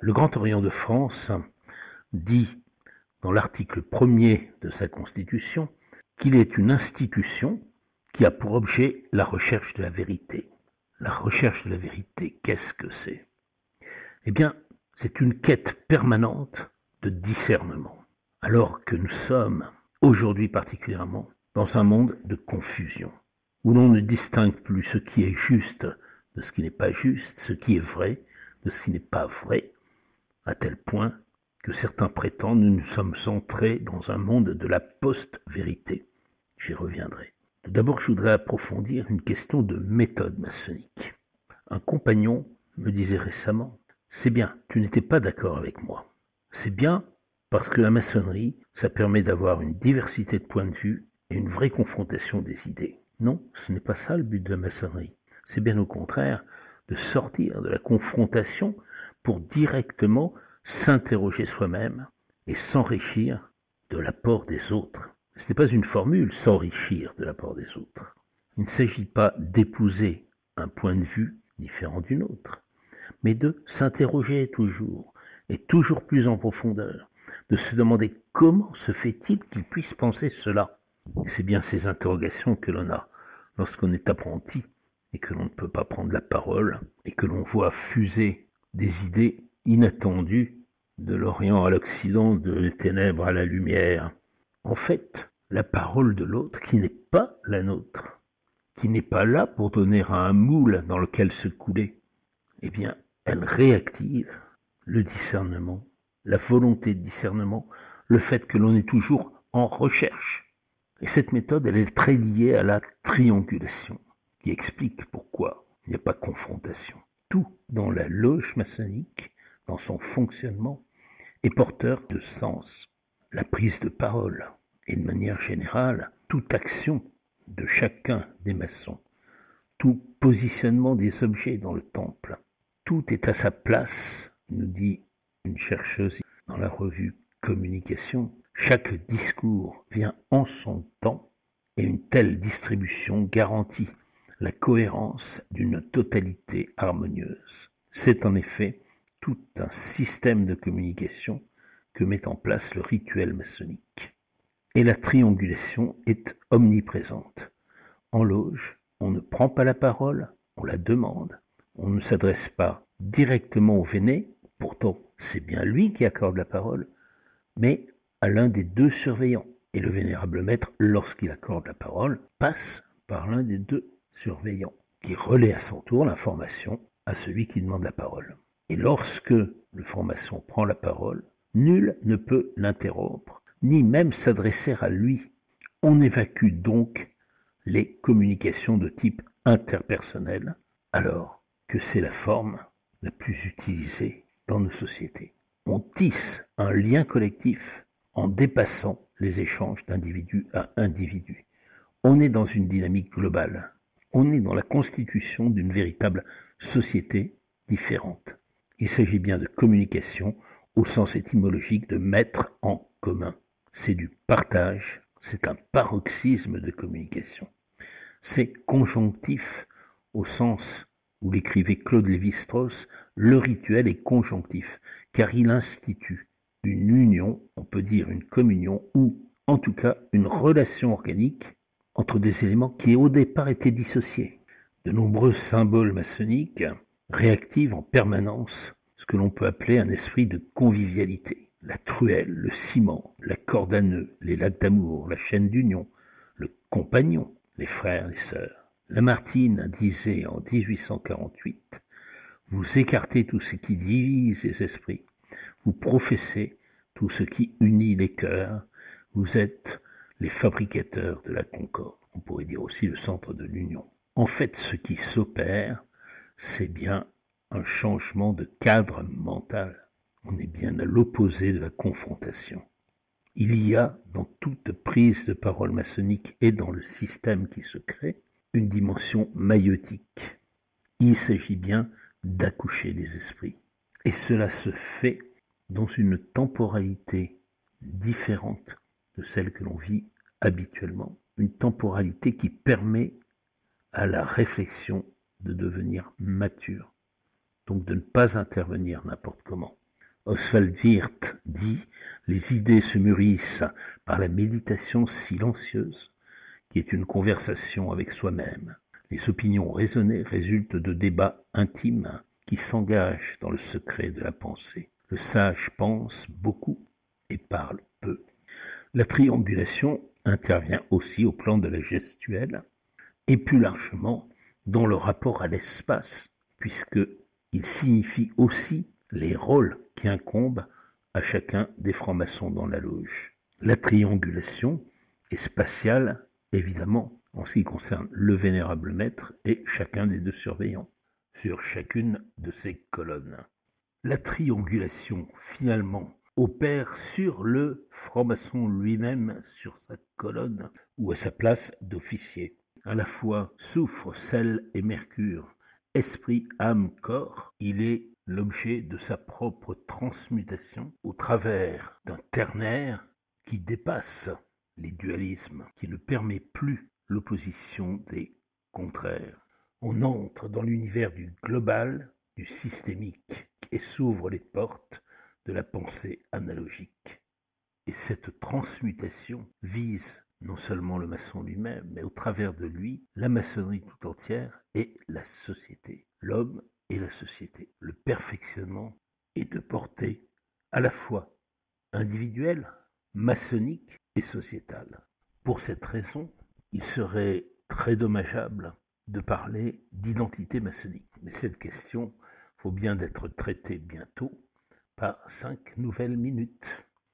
Le Grand Orient de France dit dans l'article premier de sa Constitution qu'il est une institution qui a pour objet la recherche de la vérité. La recherche de la vérité, qu'est-ce que c'est? Eh bien, c'est une quête permanente de discernement, alors que nous sommes, aujourd'hui particulièrement, dans un monde de confusion, où l'on ne distingue plus ce qui est juste de ce qui n'est pas juste, ce qui est vrai de ce qui n'est pas vrai, à tel point que certains prétendent nous sommes entrés dans un monde de la post-vérité. J'y reviendrai. Tout d'abord, je voudrais approfondir une question de méthode maçonnique. Un compagnon me disait récemment, c'est bien, tu n'étais pas d'accord avec moi. C'est bien parce que la maçonnerie, ça permet d'avoir une diversité de points de vue et une vraie confrontation des idées. Non, ce n'est pas ça le but de la maçonnerie. C'est bien au contraire de sortir de la confrontation pour directement s'interroger soi-même et s'enrichir de l'apport des autres. Ce n'est pas une formule s'enrichir de l'apport des autres. Il ne s'agit pas d'épouser un point de vue différent d'une autre, mais de s'interroger toujours et toujours plus en profondeur, de se demander comment se fait-il qu'il puisse penser cela. C'est bien ces interrogations que l'on a lorsqu'on est apprenti et que l'on ne peut pas prendre la parole et que l'on voit fuser des idées inattendues de l'Orient à l'Occident, de ténèbres à la lumière. En fait, la parole de l'autre qui n'est pas la nôtre, qui n'est pas là pour donner un moule dans lequel se couler, eh bien, elle réactive le discernement, la volonté de discernement, le fait que l'on est toujours en recherche. Et cette méthode, elle est très liée à la triangulation qui explique pourquoi il n'y a pas confrontation. Tout dans la loge maçonnique, dans son fonctionnement, est porteur de sens. La prise de parole et de manière générale, toute action de chacun des maçons, tout positionnement des objets dans le temple, tout est à sa place, nous dit une chercheuse dans la revue Communication. Chaque discours vient en son temps et une telle distribution garantit cohérence d'une totalité harmonieuse. C'est en effet tout un système de communication que met en place le rituel maçonnique. Et la triangulation est omniprésente. En loge, on ne prend pas la parole, on la demande. On ne s'adresse pas directement au Véné, pourtant c'est bien lui qui accorde la parole, mais à l'un des deux surveillants. Et le vénérable maître, lorsqu'il accorde la parole, passe par l'un des deux surveillant, qui relaie à son tour l'information à celui qui demande la parole. Et lorsque le franc-maçon prend la parole, nul ne peut l'interrompre, ni même s'adresser à lui. On évacue donc les communications de type interpersonnel, alors que c'est la forme la plus utilisée dans nos sociétés. On tisse un lien collectif en dépassant les échanges d'individu à individu. On est dans une dynamique globale on est dans la constitution d'une véritable société différente. Il s'agit bien de communication au sens étymologique de mettre en commun. C'est du partage, c'est un paroxysme de communication. C'est conjonctif au sens où l'écrivait Claude Lévi-Strauss, le rituel est conjonctif, car il institue une union, on peut dire une communion, ou en tout cas une relation organique entre des éléments qui au départ étaient dissociés. De nombreux symboles maçonniques réactivent en permanence ce que l'on peut appeler un esprit de convivialité. La truelle, le ciment, la corde à nœud, les lacs d'amour, la chaîne d'union, le compagnon, les frères, les sœurs. Lamartine disait en 1848 Vous écartez tout ce qui divise les esprits, vous professez tout ce qui unit les cœurs, vous êtes les fabricateurs de la concorde, on pourrait dire aussi le centre de l'union. En fait, ce qui s'opère, c'est bien un changement de cadre mental. On est bien à l'opposé de la confrontation. Il y a dans toute prise de parole maçonnique et dans le système qui se crée une dimension maïotique. Il s'agit bien d'accoucher des esprits. Et cela se fait dans une temporalité différente celle que l'on vit habituellement, une temporalité qui permet à la réflexion de devenir mature, donc de ne pas intervenir n'importe comment. Oswald Wirth dit Les idées se mûrissent par la méditation silencieuse, qui est une conversation avec soi-même. Les opinions raisonnées résultent de débats intimes qui s'engagent dans le secret de la pensée. Le sage pense beaucoup et parle peu. La triangulation intervient aussi au plan de la gestuelle et plus largement dans le rapport à l'espace, puisqu'il signifie aussi les rôles qui incombent à chacun des francs-maçons dans la loge. La triangulation est spatiale, évidemment, en ce qui concerne le vénérable maître et chacun des deux surveillants, sur chacune de ces colonnes. La triangulation, finalement, opère sur le franc-maçon lui-même, sur sa colonne ou à sa place d'officier. À la fois soufre, sel et mercure, esprit, âme, corps, il est l'objet de sa propre transmutation au travers d'un ternaire qui dépasse les dualismes, qui ne permet plus l'opposition des contraires. On entre dans l'univers du global, du systémique, et s'ouvre les portes de la pensée analogique. Et cette transmutation vise non seulement le maçon lui-même, mais au travers de lui, la maçonnerie tout entière et la société, l'homme et la société. Le perfectionnement est de portée à la fois individuelle, maçonnique et sociétale. Pour cette raison, il serait très dommageable de parler d'identité maçonnique. Mais cette question faut bien d'être traitée bientôt par cinq nouvelles minutes.